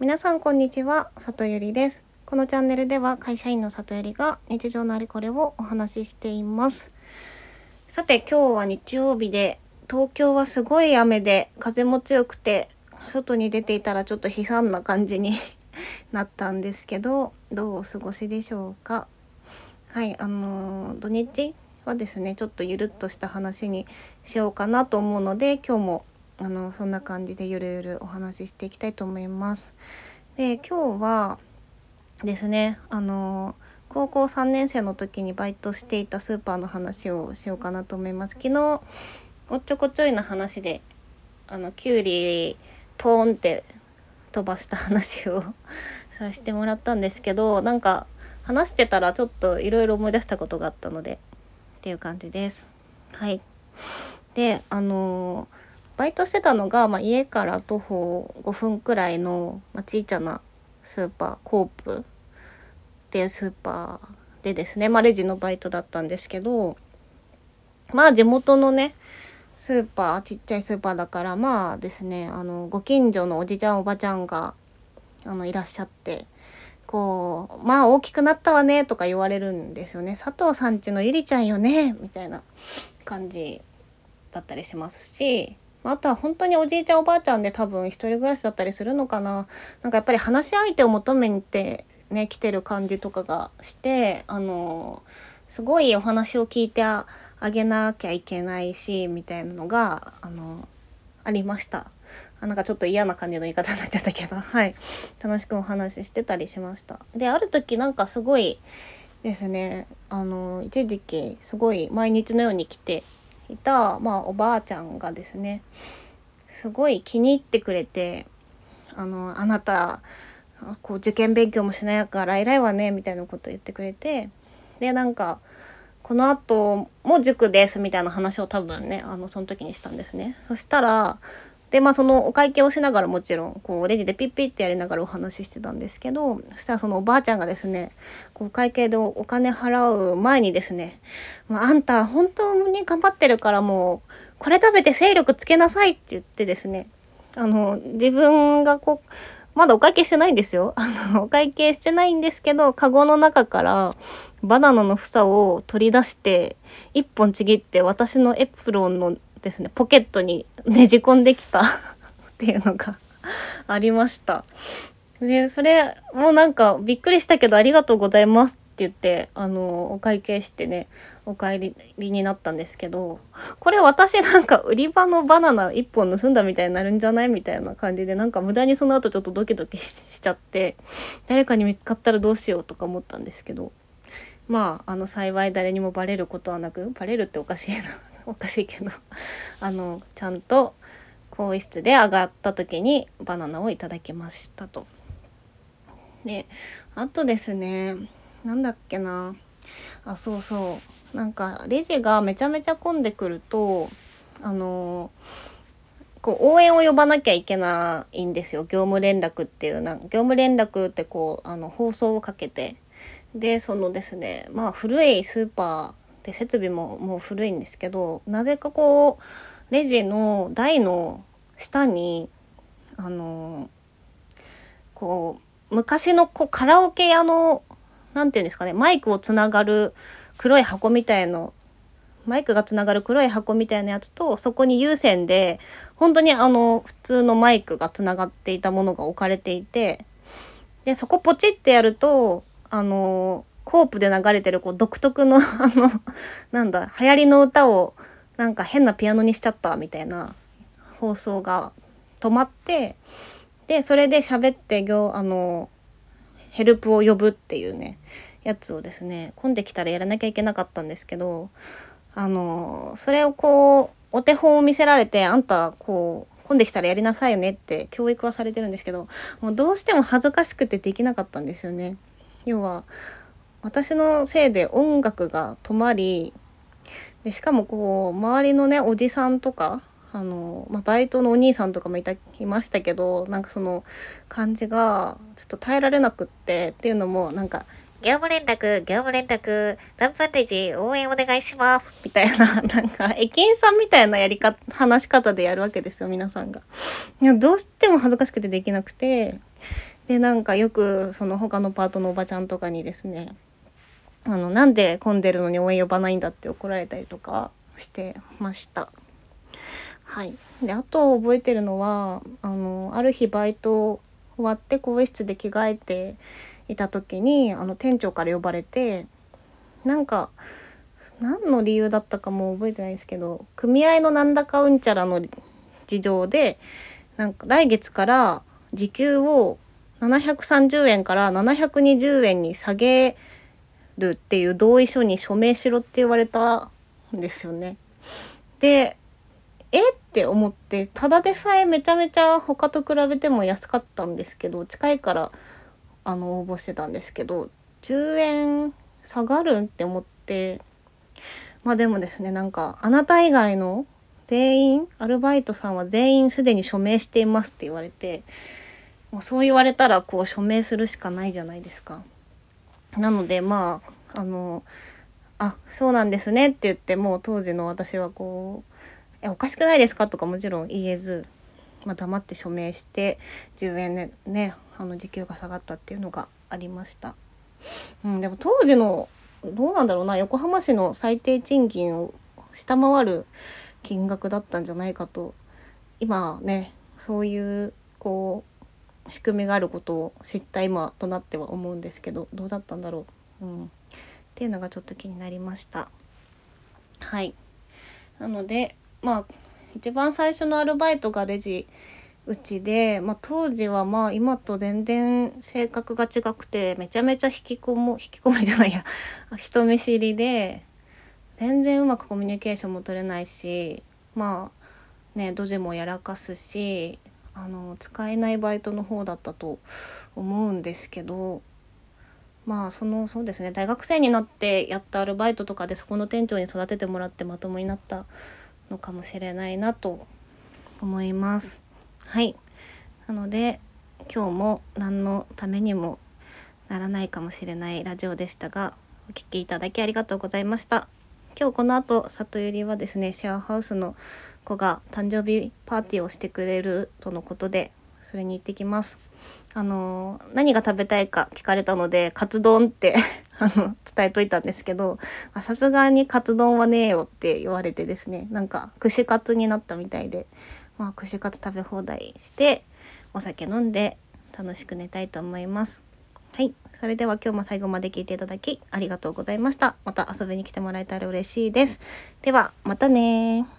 皆さんこんにちは、里ゆりです。このチャンネルでは会社員の里ゆりが日常のあれこれをお話ししています。さて今日は日曜日で東京はすごい雨で風も強くて外に出ていたらちょっと悲惨な感じに なったんですけどどうお過ごしでしょうか？はいあのー土日はですねちょっとゆるっとした話にしようかなと思うので今日もあのそんな感じでゆるゆるお話ししていきたいと思います。で今日はですねあの高校3年生の時にバイトしていたスーパーの話をしようかなと思います。昨日おっちょこちょいな話であのキュウリポーンって飛ばした話を させてもらったんですけどなんか話してたらちょっといろいろ思い出したことがあったのでっていう感じです。はい。であのバイトしてたのが、まあ、家から徒歩5分くらいの、まあ、小さなスーパーコープっていうスーパーでですね、まあ、レジのバイトだったんですけどまあ地元のねスーパーちっちゃいスーパーだからまあですねあのご近所のおじちゃんおばちゃんがあのいらっしゃってこう「まあ大きくなったわね」とか言われるんですよね「佐藤さんちのゆりちゃんよね」みたいな感じだったりしますしあとは本当におじいちゃんおばあちゃんで多分一人暮らしだったりするのかな。なんかやっぱり話し相手を求めてね来てる感じとかがしてあのすごいお話を聞いてあげなきゃいけないしみたいなのがあのありました。あなんかちょっと嫌な感じの言い方になっちゃったけど。はい。楽しくお話ししてたりしました。である時なんかすごいですね。あの一時期すごい毎日のように来ていた、まあ、おばあちゃんがですねすごい気に入ってくれて「あのあなたこう受験勉強もしないから偉いわね」みたいなこと言ってくれてでなんか「このあとも塾です」みたいな話を多分ねあのその時にしたんですね。そしたらでまあそのお会計をしながらもちろんこうレジでピッピッってやりながらお話ししてたんですけどそしたらそのおばあちゃんがですねこう会計でお金払う前にですね「まあ、あんた本当に頑張ってるからもうこれ食べて精力つけなさい」って言ってですねあの自分がこうまだお会計してないんですよ。あの、お会計してないんですけど、カゴの中からバナナの房を取り出して、一本ちぎって私のエプロンのですね、ポケットにねじ込んできた っていうのが ありました。で、それもなんかびっくりしたけどありがとうございますって言って、あの、お会計してね、お帰りになったんですけど、これ私なんか売り場のバナナ一本盗んだみたいになるんじゃないみたいな感じで、なんか無駄にその後ちょっとドキドキしちゃって、誰かに見つかったらどうしようとか思ったんですけど、まあ、あの幸い誰にもバレることはなく、バレるっておかしいな。おかしいけど、あの、ちゃんと更衣室で上がった時にバナナをいただきましたと。で、あとですね、なんだっけな。あ、そうそう。なんか、レジがめちゃめちゃ混んでくると、あの、こう応援を呼ばなきゃいけないんですよ業務連絡っていうな業務連絡ってこうあの放送をかけてでそのですねまあ古いスーパーで設備ももう古いんですけどなぜかこうレジの台の下にあのこう昔のこうカラオケ屋のなんていうんですかねマイクをつながる黒い箱みたいのマイクがつながる黒い箱みたいなやつとそこに有線で本当にあの普通のマイクがつながっていたものが置かれていてでそこポチってやるとあのコープで流れてるこう独特の あのなんだ流行りの歌をなんか変なピアノにしちゃったみたいな放送が止まってでそれで喋って業あのヘルプを呼ぶっていうねやつをですね混んできたらやらなきゃいけなかったんですけどあのそれをこうお手本を見せられてあんたこう混んできたらやりなさいよねって教育はされてるんですけどもうどうしても恥ずかしくてできなかったんですよね。要は私のせいで音楽が止まりでしかもこう周りのねおじさんとかあの、まあ、バイトのお兄さんとかもいたいましたけどなんかその感じがちょっと耐えられなくってっていうのもなんか業務連絡、業務連絡、何分レジ応援お願いします。みたいな、なんか、駅員さんみたいなやり方、話し方でやるわけですよ、皆さんが。いや、どうしても恥ずかしくてできなくて、でなんかよくその他のパートのおばちゃんとかにですねあのなんで混んでるのに応援呼ばないんだって怒られたりとかしてました。はい、であと覚えてるのはあのある日バイト終わって更衣室で着替えていた時にあの店長から呼ばれてなんか何の理由だったかも覚えてないですけど組合のなんだかうんちゃらの事情でなんか来月から時給を730円から720円に下げるっていう同意書に署名しろって言われたんですよね。でえ？って思ってただでさえめちゃめちゃ他と比べても安かったんですけど近いからあの応募してたんですけど10円下がるって思ってまあでもですねなんかあなた以外の全員アルバイトさんは全員すでに署名していますって言われてもうそう言われたらこう署名するしかないじゃないですか。なのでまああのあそうなんですねって言ってもう当時の私はこう「えおかしくないですか?」とかもちろん言えず、まあ、黙って署名して10円でねあの時給が下がったっていうのがありました。うん、でも当時のどうなんだろうな横浜市の最低賃金を下回る金額だったんじゃないかと今ねそういうこう仕組みがあることを知った今となっては思うんですけどどうだったんだろう、うん、っていうのがちょっと気になりました。はい。なのでまあ一番最初のアルバイトがレジうちで、まあ、当時はまあ今と全然性格が違くてめちゃめちゃ引きこも引きこもりじゃないや。人見知りで全然うまくコミュニケーションも取れないしまあねドジもやらかすしあの使えないバイトの方だったと思うんですけどまあそのそうですね大学生になってやったアルバイトとかでそこの店長に育ててもらってまともになったのかもしれないなと思います。はいなので今日も何のためにもならないかもしれないラジオでしたがお聴きいただきありがとうございました。今日この後里ゆりはですねシェアハウスの子が誕生日パーティーをしてくれるとのことでそれに行ってきますあの何が食べたいか聞かれたのでカツ丼って あの伝えといたんですけどさすがにカツ丼はねえよって言われてですねなんか串カツになったみたいでまあ串カツ食べ放題してお酒飲んで楽しく寝たいと思いますはい。それでは今日も最後まで聞いていただきありがとうございました。また遊びに来てもらえたら嬉しいです。では、またね